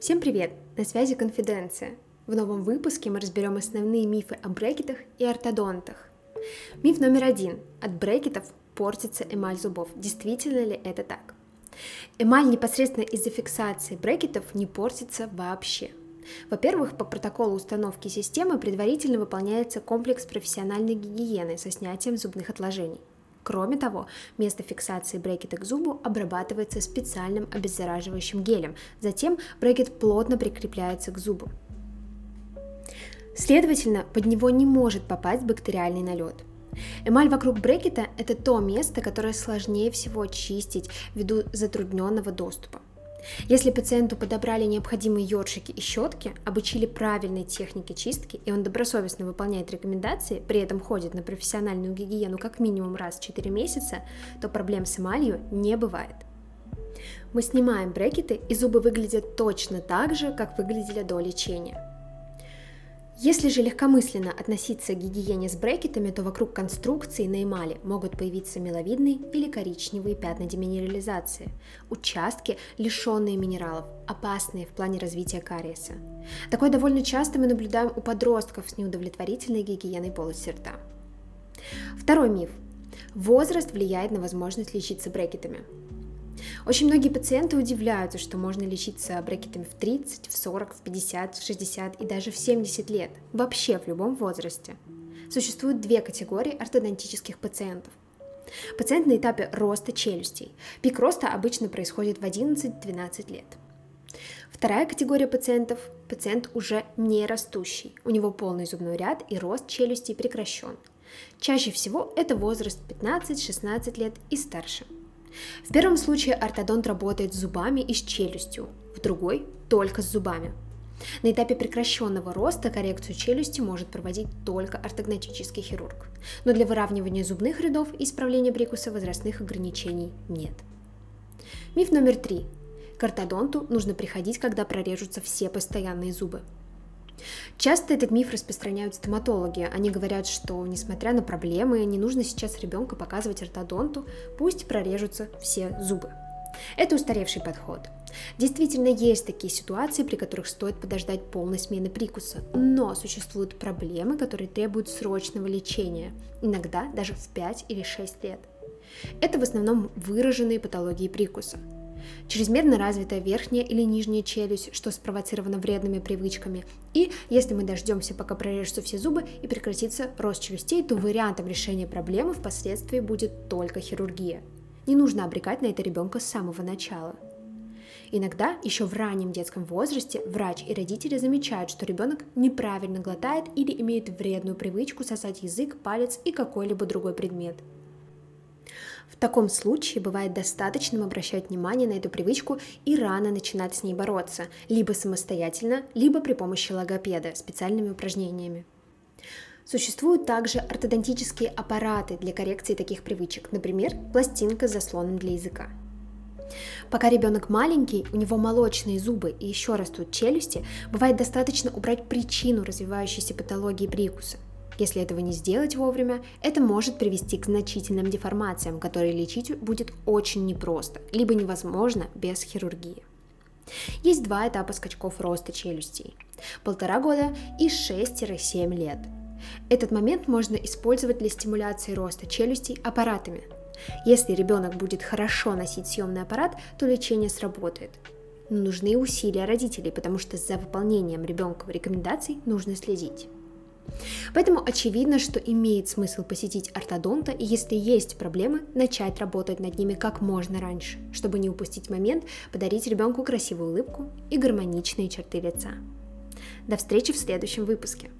Всем привет! На связи Конфиденция. В новом выпуске мы разберем основные мифы о брекетах и ортодонтах. Миф номер один. От брекетов портится эмаль зубов. Действительно ли это так? Эмаль непосредственно из-за фиксации брекетов не портится вообще. Во-первых, по протоколу установки системы предварительно выполняется комплекс профессиональной гигиены со снятием зубных отложений. Кроме того, место фиксации брекета к зубу обрабатывается специальным обеззараживающим гелем, затем брекет плотно прикрепляется к зубу. Следовательно, под него не может попасть бактериальный налет. Эмаль вокруг брекета – это то место, которое сложнее всего чистить ввиду затрудненного доступа. Если пациенту подобрали необходимые ёршики и щетки, обучили правильной технике чистки, и он добросовестно выполняет рекомендации, при этом ходит на профессиональную гигиену как минимум раз в 4 месяца, то проблем с эмалью не бывает. Мы снимаем брекеты, и зубы выглядят точно так же, как выглядели до лечения. Если же легкомысленно относиться к гигиене с брекетами, то вокруг конструкции на эмали могут появиться меловидные или коричневые пятна деминерализации, участки, лишенные минералов, опасные в плане развития кариеса. Такое довольно часто мы наблюдаем у подростков с неудовлетворительной гигиеной полости рта. Второй миф. Возраст влияет на возможность лечиться брекетами. Очень многие пациенты удивляются, что можно лечиться брекетами в 30, в 40, в 50, в 60 и даже в 70 лет, вообще в любом возрасте. Существует две категории ортодонтических пациентов. Пациент на этапе роста челюстей. Пик роста обычно происходит в 11-12 лет. Вторая категория пациентов – пациент уже не растущий. У него полный зубной ряд и рост челюстей прекращен. Чаще всего это возраст 15-16 лет и старше – в первом случае ортодонт работает с зубами и с челюстью, в другой – только с зубами. На этапе прекращенного роста коррекцию челюсти может проводить только ортогнатический хирург. Но для выравнивания зубных рядов и исправления прикуса возрастных ограничений нет. Миф номер три. К ортодонту нужно приходить, когда прорежутся все постоянные зубы. Часто этот миф распространяют стоматологи. Они говорят, что несмотря на проблемы, не нужно сейчас ребенка показывать ортодонту, пусть прорежутся все зубы. Это устаревший подход. Действительно, есть такие ситуации, при которых стоит подождать полной смены прикуса, но существуют проблемы, которые требуют срочного лечения, иногда даже в 5 или 6 лет. Это в основном выраженные патологии прикуса – чрезмерно развитая верхняя или нижняя челюсть, что спровоцировано вредными привычками. И если мы дождемся, пока прорежутся все зубы и прекратится рост челюстей, то вариантом решения проблемы впоследствии будет только хирургия. Не нужно обрекать на это ребенка с самого начала. Иногда еще в раннем детском возрасте врач и родители замечают, что ребенок неправильно глотает или имеет вредную привычку сосать язык, палец и какой-либо другой предмет – в таком случае бывает достаточным обращать внимание на эту привычку и рано начинать с ней бороться, либо самостоятельно, либо при помощи логопеда специальными упражнениями. Существуют также ортодонтические аппараты для коррекции таких привычек, например, пластинка с заслоном для языка. Пока ребенок маленький, у него молочные зубы и еще растут челюсти, бывает достаточно убрать причину развивающейся патологии прикуса. Если этого не сделать вовремя, это может привести к значительным деформациям, которые лечить будет очень непросто, либо невозможно без хирургии. Есть два этапа скачков роста челюстей – полтора года и 6-7 лет. Этот момент можно использовать для стимуляции роста челюстей аппаратами. Если ребенок будет хорошо носить съемный аппарат, то лечение сработает. Но нужны усилия родителей, потому что за выполнением ребенка рекомендаций нужно следить. Поэтому очевидно, что имеет смысл посетить ортодонта и если есть проблемы, начать работать над ними как можно раньше, чтобы не упустить момент подарить ребенку красивую улыбку и гармоничные черты лица. До встречи в следующем выпуске.